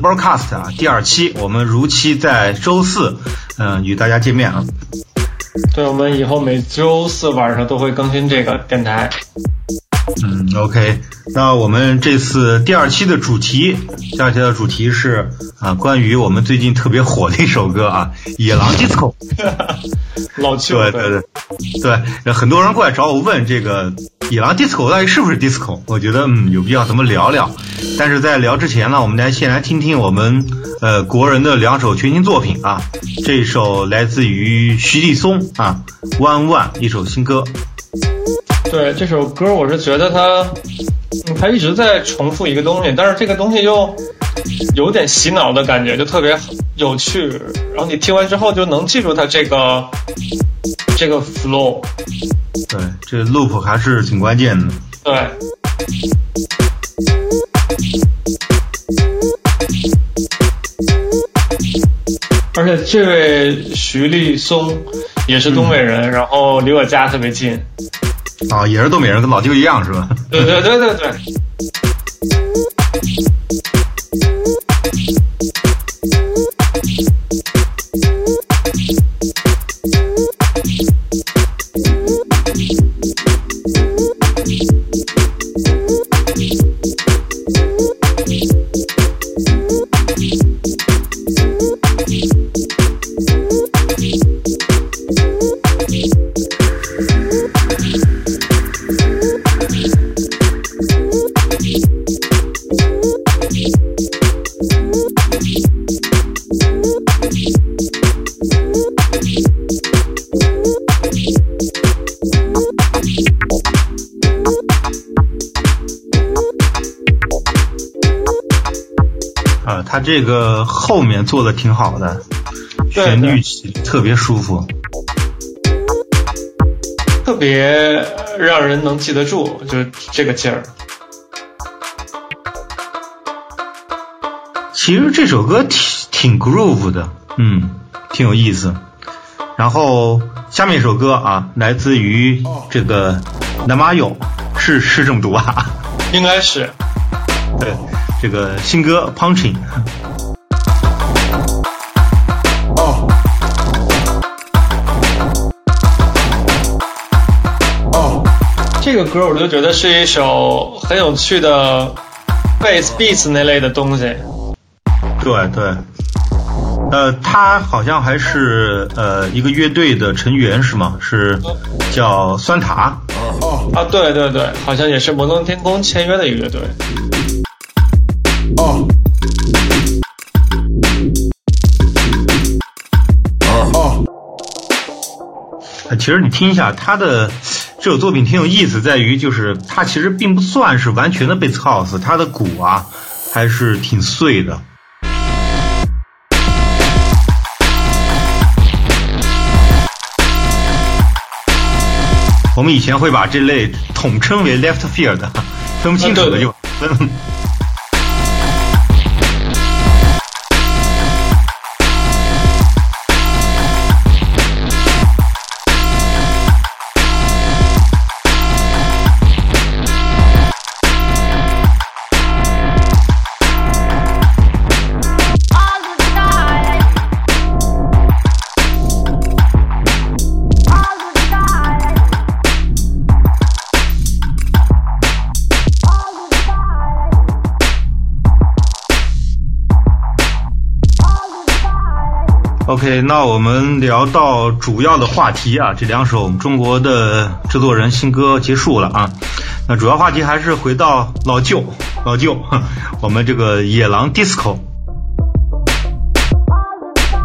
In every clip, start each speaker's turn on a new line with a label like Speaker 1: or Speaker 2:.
Speaker 1: Broadcast 啊，第二期，我们如期在周四，嗯、与大家见面啊。
Speaker 2: 对，我们以后每周四晚上都会更新这个电台。
Speaker 1: 嗯，OK，那我们这次第二期的主题，第二期的主题是啊，关于我们最近特别火的一首歌啊，《野狼 DISCO 》。
Speaker 2: 老旧
Speaker 1: 对对对对，很多人过来找我问这个野狼 disco 到底是不是 disco？我觉得嗯有必要咱们聊聊。但是在聊之前呢，我们来先来听听我们呃国人的两首全新作品啊。这首来自于徐立松啊，《弯弯》一首新歌。
Speaker 2: 对这首歌，我是觉得它，嗯它一直在重复一个东西，但是这个东西又有点洗脑的感觉，就特别有趣。然后你听完之后就能记住它这个这个 flow。
Speaker 1: 对，这 loop 还是挺关键的。
Speaker 2: 对，而且这位徐立松也是东北人，然后离我家特别近。
Speaker 1: 啊，也是东北人，跟老舅一样是吧？
Speaker 2: 对对对对对。
Speaker 1: 这个后面做的挺好的，旋律特别舒服。
Speaker 2: 特别让人能记得住，就是这个劲儿。
Speaker 1: 其实这首歌挺挺 groove 的，嗯，挺有意思。然后下面一首歌啊，来自于这个南马勇，是是这么读吧？
Speaker 2: 应该是
Speaker 1: 对，这个新歌 Punching。
Speaker 2: 这个歌，我就觉得是一首很有趣的 bass beats 那类的东西。
Speaker 1: 对对，呃，他好像还是呃一个乐队的成员是吗？是叫酸塔。
Speaker 2: 啊，对对对，好像也是摩登天空签约的一个乐队。
Speaker 1: 其实你听一下他的这首作品挺有意思，在于就是他其实并不算是完全的 bass house，他的鼓啊还是挺碎的。我们以前会把这类统称为 left field，分不清楚的就分。OK，那我们聊到主要的话题啊，这两首我们中国的制作人新歌结束了啊。那主要话题还是回到老舅，老舅，我们这个野狼 disco。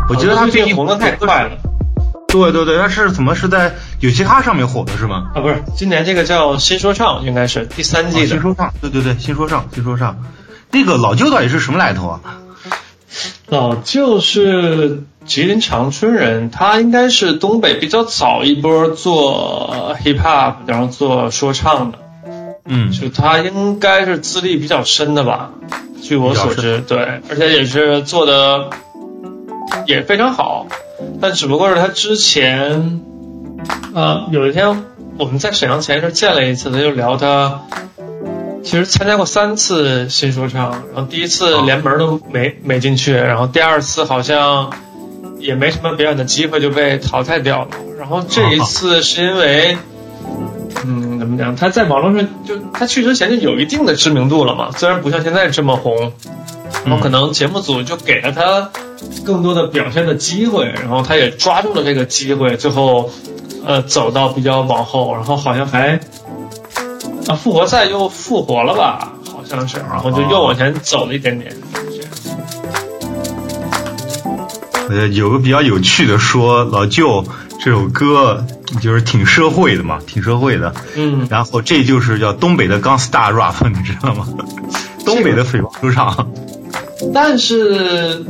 Speaker 1: 我觉得他
Speaker 2: 最近红的太快了。
Speaker 1: 对对对，他是怎么是在有嘻哈上面火的是吗？
Speaker 2: 啊，不是，今年这个叫新说唱，应该是第三季的。
Speaker 1: 新说唱，对对对，新说唱，新说唱。那个老舅到底是什么来头啊？
Speaker 2: 老舅是吉林长春人，他应该是东北比较早一波做 hip hop，然后做说唱的。
Speaker 1: 嗯，
Speaker 2: 就他应该是资历比较深的吧？据我所知，对，而且也是做的也非常好。但只不过是他之前，呃，有一天我们在沈阳前一阵见了一次，他就聊他。其实参加过三次新说唱，然后第一次连门都没没进去，然后第二次好像也没什么表演的机会就被淘汰掉了。然后这一次是因为，嗯，怎么讲？他在网络上就他去之前就有一定的知名度了嘛，虽然不像现在这么红，然后可能节目组就给了他更多的表现的机会，然后他也抓住了这个机会，最后呃走到比较往后，然后好像还。啊，复活赛又复活了吧？好像是，然后就又往前走了一点点。
Speaker 1: 呃，有个比较有趣的说，老舅这首歌就是挺社会的嘛，挺社会的。
Speaker 2: 嗯。
Speaker 1: 然后这就是叫东北的 Gangsta Rap，你知道吗？东北的匪帮说唱。
Speaker 2: 但是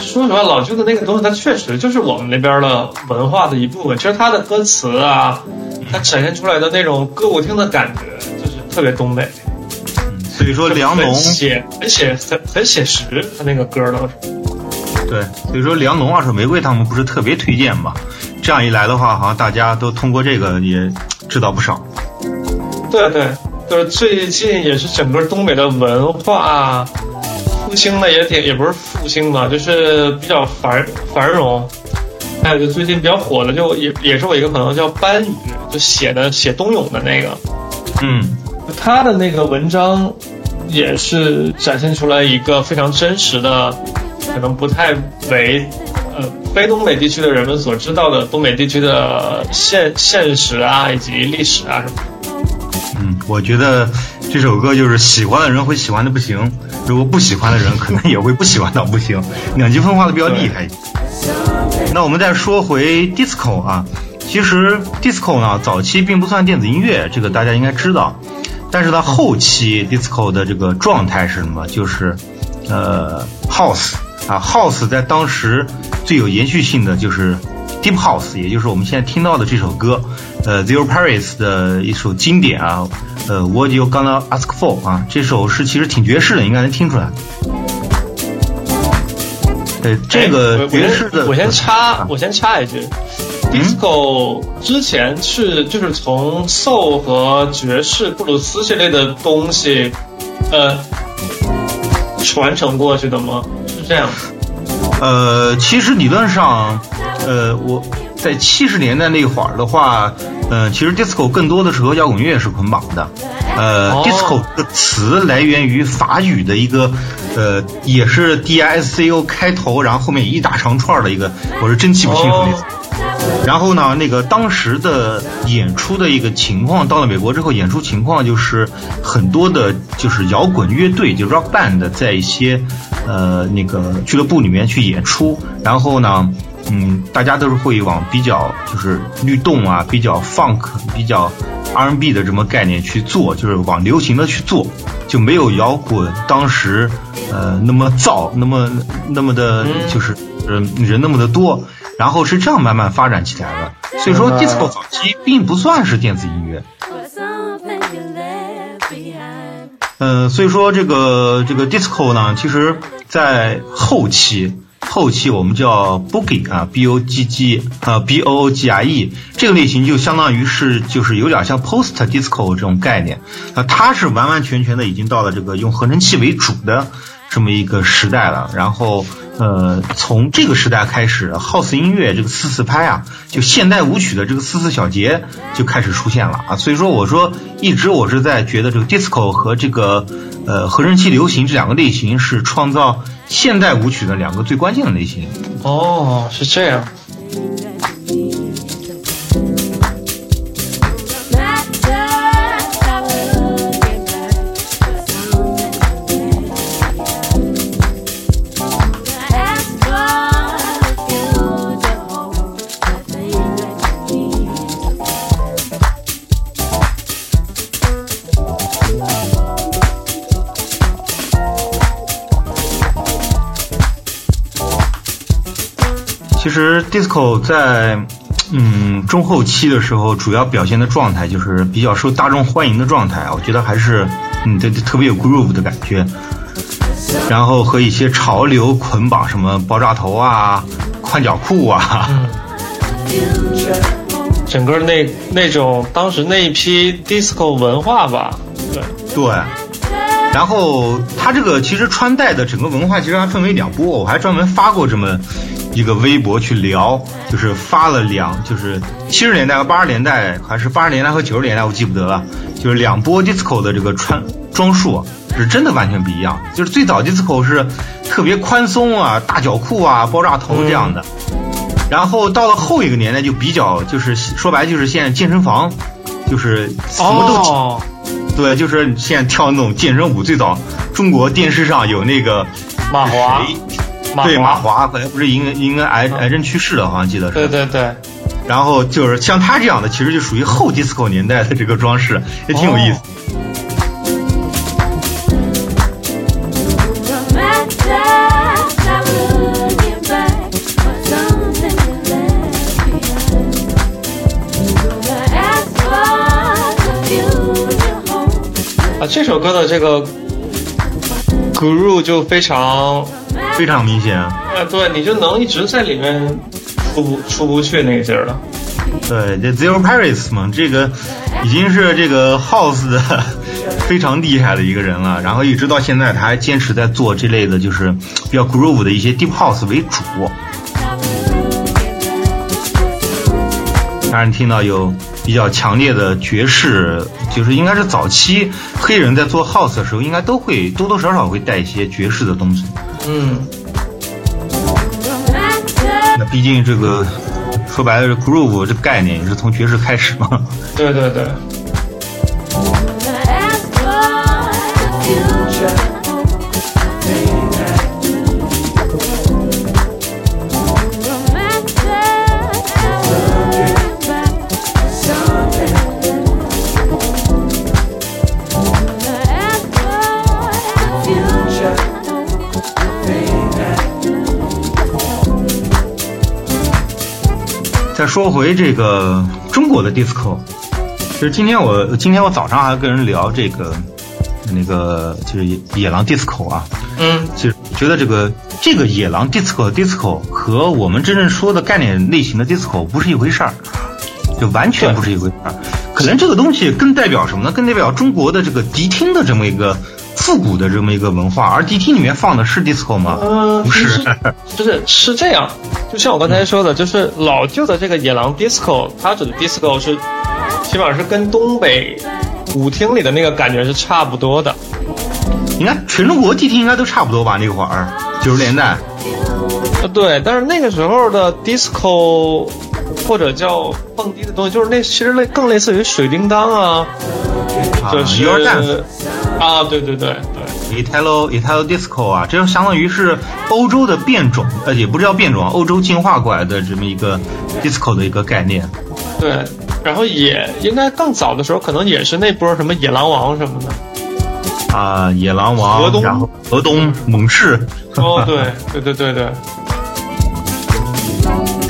Speaker 2: 说实话，老舅的那个东西，它确实就是我们那边的文化的一部分。其实他的歌词啊，他展现出来的那种歌舞厅的感觉。就是特别东北，
Speaker 1: 嗯，所以说梁龙
Speaker 2: 写很写很很写实，他那个歌都是。
Speaker 1: 对，所以说梁龙、二手玫瑰他们不是特别推荐嘛？这样一来的话，好像大家都通过这个也知道不少。
Speaker 2: 对对，就是最近也是整个东北的文化复兴的也挺，也不是复兴吧，就是比较繁繁荣。还有就最近比较火的，就也也是我一个朋友叫班宇，就写的写冬泳的那个，
Speaker 1: 嗯。
Speaker 2: 他的那个文章也是展现出来一个非常真实的，可能不太为呃非东北地区的人们所知道的东北地区的现现实啊以及历史啊什么。
Speaker 1: 嗯，我觉得这首歌就是喜欢的人会喜欢的不行，如果不喜欢的人 可能也会不喜欢到不行，两极分化的比较厉害。那我们再说回 disco 啊，其实 disco 呢早期并不算电子音乐，这个大家应该知道。但是它后期 disco 的这个状态是什么？就是，呃，house 啊，house 在当时最有延续性的就是 deep house，也就是我们现在听到的这首歌，呃，Zero Paris 的一首经典啊，呃，What You Gonna Ask For 啊，这首是其实挺爵士的，应该能听出来。对，这个爵士的，
Speaker 2: 我先插，我先插一句。disco 之前是就是从 soul 和爵士、布鲁斯这类的东西，呃，传承过去的吗？是这样。
Speaker 1: 呃，其实理论上，呃，我在七十年代那会儿的话，呃，其实 disco 更多的是和摇滚乐是捆绑的。呃，disco 这个词来源于法语的一个，呃，也是 d i s c o 开头，然后后面一大长串的一个，我是真记不清楚那词。然后呢，那个当时的演出的一个情况，到了美国之后，演出情况就是很多的，就是摇滚乐队，就 rock band，在一些呃那个俱乐部里面去演出。然后呢，嗯，大家都是会往比较就是律动啊，比较 funk，比较 R&B 的这么概念去做，就是往流行的去做，就没有摇滚当时呃那么燥，那么那么的，就是呃人那么的多。然后是这样慢慢发展起来的，所以说 disco 早期并不算是电子音乐。嗯，所以说这个这个 disco 呢，其实在后期，后期我们叫 boogie 啊，b o g g 啊，b o o g r e 这个类型就相当于是就是有点像 post disco 这种概念，那它是完完全全的已经到了这个用合成器为主的这么一个时代了，然后。呃，从这个时代开始，house 音乐这个四四拍啊，就现代舞曲的这个四四小节就开始出现了啊。所以说，我说一直我是在觉得这个 disco 和这个呃合成器流行这两个类型是创造现代舞曲的两个最关键的类型。
Speaker 2: 哦，是这样。
Speaker 1: 其实 disco 在嗯中后期的时候，主要表现的状态就是比较受大众欢迎的状态。我觉得还是嗯，对，特别有 groove 的感觉。然后和一些潮流捆绑，什么爆炸头啊、宽脚裤啊，
Speaker 2: 整个那那种当时那一批 disco 文化吧，对
Speaker 1: 对。然后他这个其实穿戴的整个文化其实还分为两波，我还专门发过这么一个微博去聊，就是发了两，就是七十年代和八十年代，还是八十年代和九十年代，我记不得了，就是两波 disco 的这个穿装束。是真的完全不一样，就是最早 disco 是特别宽松啊，大脚裤啊，爆炸头这样的，然后到了后一个年代就比较，就是说白就是现在健身房，就是什么都，对，就是现在跳那种健身舞。最早中国电视上有那个
Speaker 2: 马华，
Speaker 1: 对马华，不是因为因为癌癌症去世的，好像记得是。
Speaker 2: 对对对。
Speaker 1: 然后就是像他这样的，其实就属于后 disco 年代的这个装饰，也挺有意思。
Speaker 2: 这首歌的这个 groove 就非常
Speaker 1: 非常明显，
Speaker 2: 啊，对，你就能一直在里面出不出不去那个劲儿了。
Speaker 1: 对，这 Zero Paris 嘛，这个已经是这个 House 的非常厉害的一个人了，然后一直到现在他还坚持在做这类的，就是比较 groove 的一些 Deep House 为主。当然听到有。比较强烈的爵士，就是应该是早期黑人在做 house 的时候，应该都会多多少少会带一些爵士的东西。
Speaker 2: 嗯，
Speaker 1: 那毕竟这个说白了，这 groove 这概念也是从爵士开始嘛。
Speaker 2: 对对对。
Speaker 1: 说回这个中国的 disco，就是今天我今天我早上还跟人聊这个那个就是野狼 disco 啊，
Speaker 2: 嗯，
Speaker 1: 其实觉得这个这个野狼 disco disco 和我们真正说的概念类型的 disco 不是一回事儿，就完全不是一回事儿。可能这个东西更代表什么呢？更代表中国的这个迪厅的这么一个。复古的这么一个文化，而迪厅里面放的是 disco 吗？
Speaker 2: 嗯，
Speaker 1: 不是，
Speaker 2: 就是是这样。就像我刚才说的，就是老旧的这个野狼 disco，它指的 disco 是，起码是跟东北舞厅里的那个感觉是差不多的。
Speaker 1: 应该全中国迪厅应该都差不多吧？那会儿九十年代。
Speaker 2: 呃，对，但是那个时候的 disco 或者叫蹦迪的东西，就是那其实类更类似于水叮当啊，就是。啊，对对对对
Speaker 1: ，Italo Italo Disco 啊，这就相当于是欧洲的变种，呃，也不是叫变种，欧洲进化过来的这么一个 disco 的一个概念。
Speaker 2: 对，然后也应该更早的时候，可能也是那波什么野狼王什么的。
Speaker 1: 啊，野狼王，
Speaker 2: 河东，
Speaker 1: 然后河东猛士。
Speaker 2: 哦，对对对对对。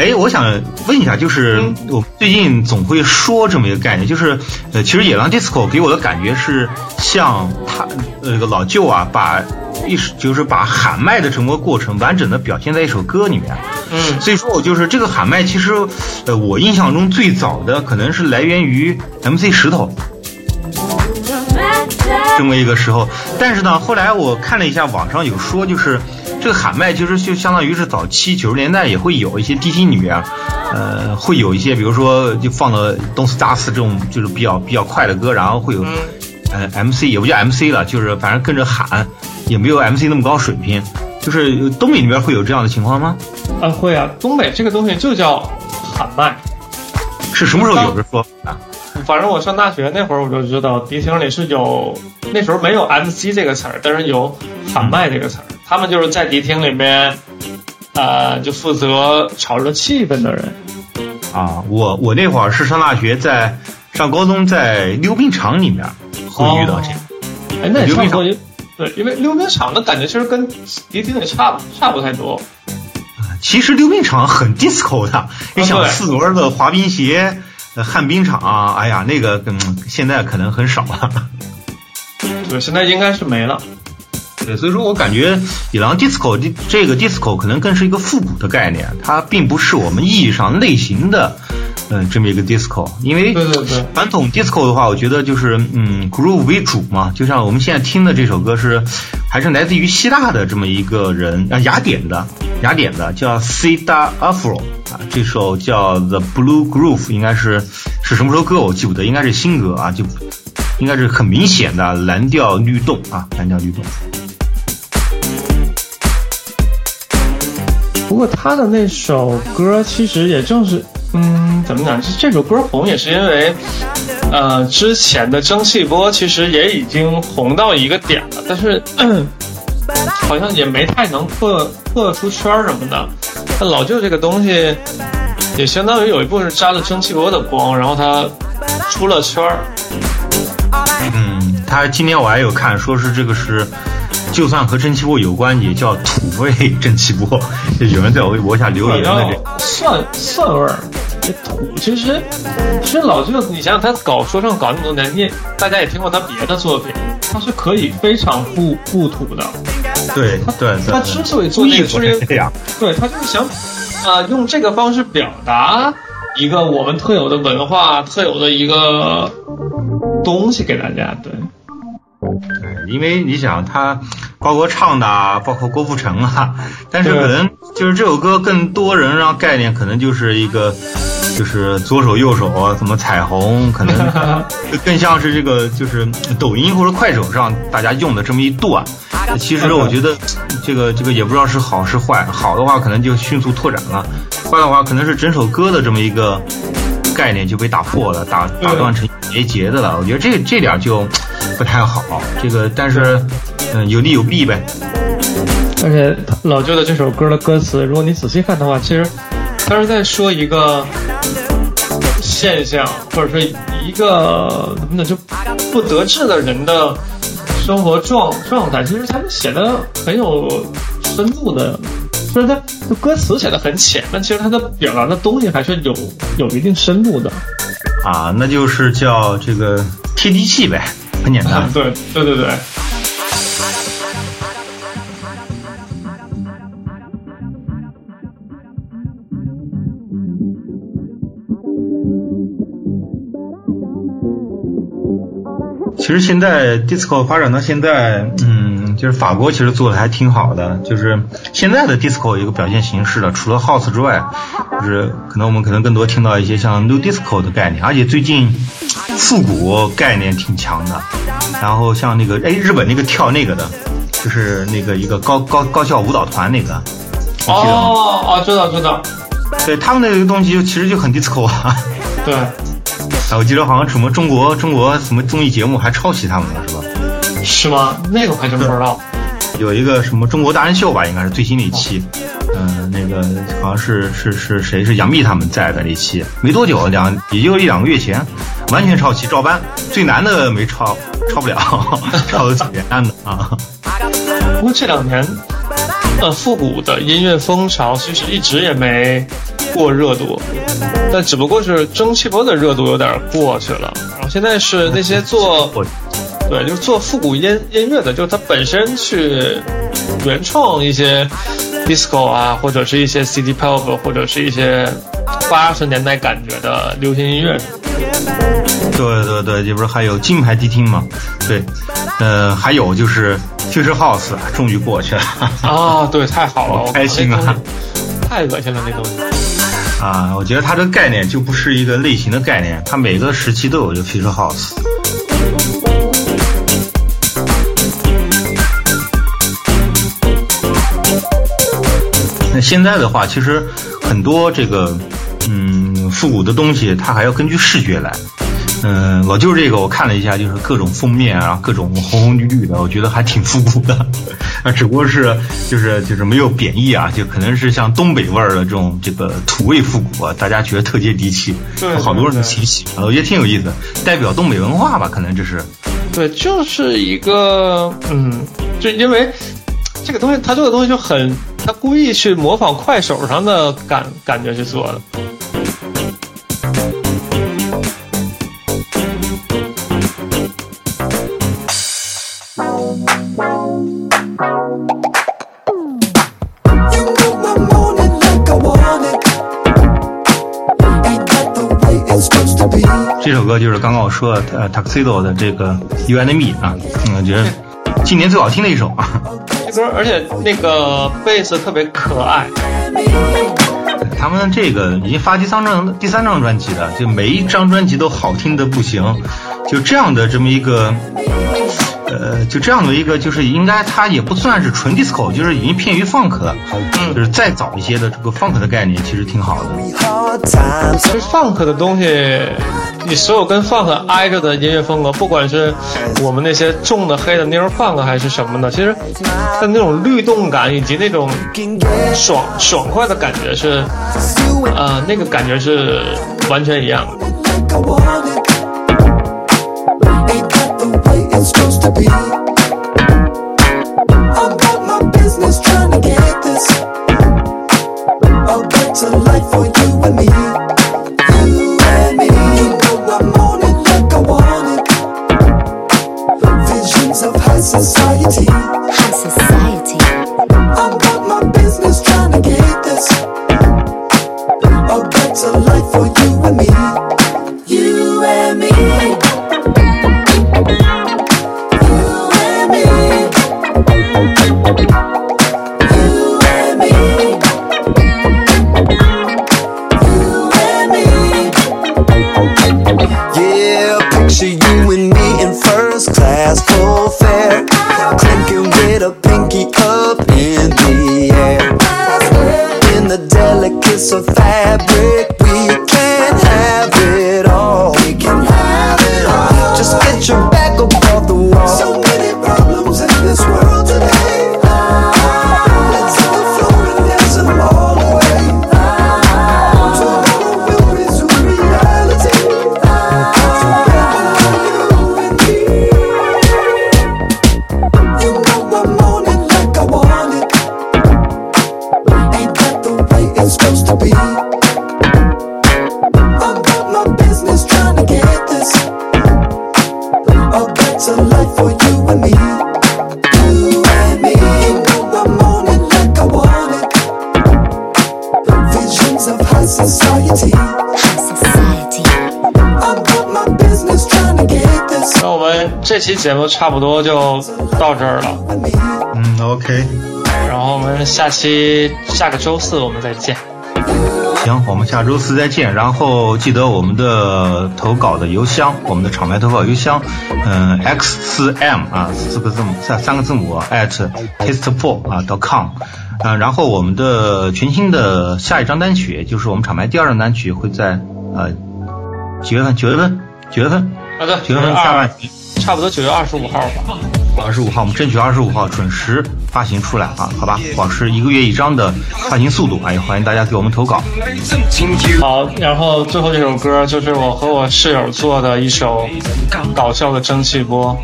Speaker 1: 哎，我想问一下，就是我最近总会说这么一个概念，就是呃，其实野狼 disco 给我的感觉是像他呃这个老舅啊，把一就是把喊麦的整个过程完整的表现在一首歌里面。
Speaker 2: 嗯，
Speaker 1: 所以说我就是这个喊麦，其实呃，我印象中最早的可能是来源于 MC 石头这么一个时候，但是呢，后来我看了一下网上有说就是。这个喊麦其实就相当于是早期九十年代也会有一些 T 里面，呃，会有一些，比如说就放了东斯达斯这种就是比较比较快的歌，然后会有，呃，M C 也不叫 M C 了，就是反正跟着喊，也没有 M C 那么高水平。就是东北那边会有这样的情况吗？
Speaker 2: 啊，会啊，东北这个东西就叫喊麦。
Speaker 1: 是什么时候有的说啊？
Speaker 2: 反正我上大学那会儿我就知道迪厅里是有，那时候没有 M C 这个词儿，但是有喊麦这个词儿。他们就是在迪厅里面，呃，就负责炒热气氛的人。
Speaker 1: 啊，我我那会儿是上大学，在上高中，在溜冰场里面会遇到这个。
Speaker 2: 哎，那也差不多。对，因为溜冰场的感觉其实跟迪厅也差差不太多。
Speaker 1: 其实溜冰场很 disco 的，你想四轮的滑冰鞋，旱冰场，哎呀，那个嗯，现在可能很少了。
Speaker 2: 对，现在应该是没了。
Speaker 1: 对，所以说我感觉野狼 disco 这这个 disco 可能更是一个复古的概念，它并不是我们意义上类型的，嗯，这么一个 disco。因为
Speaker 2: 对对对，
Speaker 1: 传统 disco 的话，我觉得就是嗯 groove 为主嘛，就像我们现在听的这首歌是，还是来自于希腊的这么一个人啊，雅典的雅典的叫 Cida Afro 啊，这首叫 The Blue Groove，应该是是什么时候歌我记不得，应该是新歌啊，就应该是很明显的蓝调律动啊，蓝调律动。
Speaker 2: 不过他的那首歌其实也正是，嗯，怎么讲？这首歌红也是因为，呃，之前的蒸汽波其实也已经红到一个点了，但是 好像也没太能破破出圈什么的。那老舅这个东西，也相当于有一部分是沾了蒸汽波的光，然后他出了圈儿。
Speaker 1: 嗯，他今天我还有看，说是这个是。就算和蒸汽波有关，也叫土味蒸汽波。有人在我微博下留言了，
Speaker 2: 这蒜蒜味儿，这土其实其实老舅，你想想他搞说唱搞那么多年，你大家也听过他别的作品，他是可以非常不不土的。
Speaker 1: 对对对，
Speaker 2: 他之所以做这个，就 是对他就是想啊用这个方式表达一个我们特有的文化、特有的一个东西给大家。对。
Speaker 1: 对，因为你想他包括唱的，包括郭富城啊，但是可能就是这首歌更多人让概念可能就是一个，就是左手右手啊，什么彩虹，可能 更像是这个就是抖音或者快手上大家用的这么一段。其实我觉得这个这个也不知道是好是坏，好的话可能就迅速拓展了，坏的话可能是整首歌的这么一个概念就被打破了，打打断成一节节的了。我觉得这这点就。不太好，这个但是，嗯，有利有弊呗。
Speaker 2: 而且老舅的这首歌的歌词，如果你仔细看的话，其实他是在说一个现象，或者说一个怎么讲，就不得志的人的生活状状态。其实他们写的很有深度的，虽然他的歌词写的很浅，但其实他的表达的东西还是有有一定深度的。
Speaker 1: 啊，那就是叫这个贴地气呗。很简单，
Speaker 2: 对对对对。
Speaker 1: 其实现在 disco 发展到现在，嗯，就是法国其实做的还挺好的。就是现在的 disco 一个表现形式了，除了 house 之外，就是可能我们可能更多听到一些像 new disco 的概念，而且最近。复古概念挺强的，然后像那个哎，日本那个跳那个的，就是那个一个高高高校舞蹈团那个，
Speaker 2: 哦哦，知道知道，
Speaker 1: 对他们那个东西就其实就很 disco
Speaker 2: 啊，对，啊，
Speaker 1: 我记得好像什么中国中国什么综艺节目还抄袭他们了是吧？
Speaker 2: 是吗？那个我还真不知道。
Speaker 1: 有一个什么中国达人秀吧，应该是最新的一期，嗯，那个好像是是是谁是杨幂他们在的那期，没多久两也就一两个月前，完全抄袭照搬，最难的没抄，抄不了，抄的简单的啊。
Speaker 2: 不过这两年，呃，复古的音乐风潮其实一直也没过热度，但只不过是蒸汽波的热度有点过去了，然后现在是那些做。对，就是做复古音音乐的，就是他本身去原创一些 disco 啊，或者是一些 city pop，或者是一些八十年代感觉的流行音乐。
Speaker 1: 对对对，这不是还有金牌迪厅吗？对，呃，还有就是 future house，终于过去了。
Speaker 2: 啊，对，太好了，
Speaker 1: 开心啊！
Speaker 2: 太恶心了那东西。
Speaker 1: 啊，我觉得它这个概念就不是一个类型的概念，它每个时期都有一个 future house。那现在的话，其实很多这个嗯复古的东西，它还要根据视觉来。嗯，老舅这个我看了一下，就是各种封面啊，各种红红绿绿的，我觉得还挺复古的。啊，只不过是就是就是没有贬义啊，就可能是像东北味儿的这种这个土味复古啊，大家觉得特接地气，对好多人挺喜欢，我觉得挺有意思，代表东北文化吧，可能这是。
Speaker 2: 对，就是一个嗯，就因为。
Speaker 3: 这个东西他做的东西就很，他故意去模仿快手上的感感觉去做的。
Speaker 1: 这首歌就是刚刚我说呃 Tuxedo 的这个 You and Me 啊，我觉得今年最好听的一首啊。
Speaker 3: 这歌而且那个贝斯特别可爱。
Speaker 1: 他们这个已经发第三张第三张专辑了，就每一张专辑都好听的不行，就这样的这么一个。呃，就这样的一个，就是应该它也不算是纯 disco，就是已经偏于 funk 了，嗯，就是再早一些的这个 funk 的概念，其实挺好的。
Speaker 3: 其实 funk 的东西，你所有跟 funk 挨着的音乐风格，不管是我们那些重的黑的 neo funk 还是什么的，其实它那种律动感以及那种爽爽快的感觉是，呃，那个感觉是完全一样的。up in the air. In the delicacy of fabric, we can't have it. 期节目差不多就到这儿了。
Speaker 1: 嗯，OK。
Speaker 3: 然后我们下期下个周四我们再见。
Speaker 1: 行，我们下周四再见。然后记得我们的投稿的邮箱，我们的厂牌投稿邮箱，嗯，x 四 m 啊，四个字母三三个字母 at tasteful 啊 dot com。啊，然后我们的全新的下一张单曲，就是我们厂牌第二张单曲，会在呃几月份？九月份？九月份？
Speaker 3: 好的，
Speaker 1: 九月份下半，
Speaker 3: 差不多九月二十五号吧。
Speaker 1: 二十五号，我们争取二十五号准时发行出来啊，好吧？保持一个月一张的发行速度啊，也欢迎大家给我们投稿。
Speaker 3: 好，然后最后这首歌就是我和我室友做的一首搞笑的蒸汽波，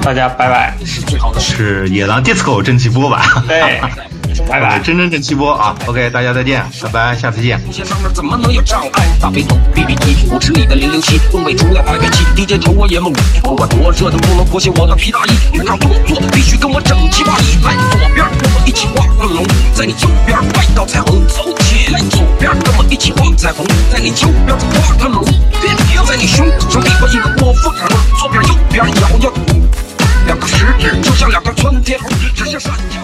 Speaker 3: 大家拜拜。
Speaker 1: 是野狼 disco 蒸汽波吧？
Speaker 3: 对。拜拜，
Speaker 1: 真真正气波啊！OK，大家再见，拜拜，下次见。怎么能有障碍？大背头，B B T，舞池里的零零七，东北出来排排气，DJ 抽我也猛，不管多热都不能脱下我的皮大衣。作必须跟我整齐划一，来左边跟我一起画个龙，在你右边画一道彩虹。走起来，左边跟我一起画彩虹，在你右边再画个龙，在你胸口上立个一个波峰，左边右边摇摇，两个食指就像两个窜天猴，指向闪耀。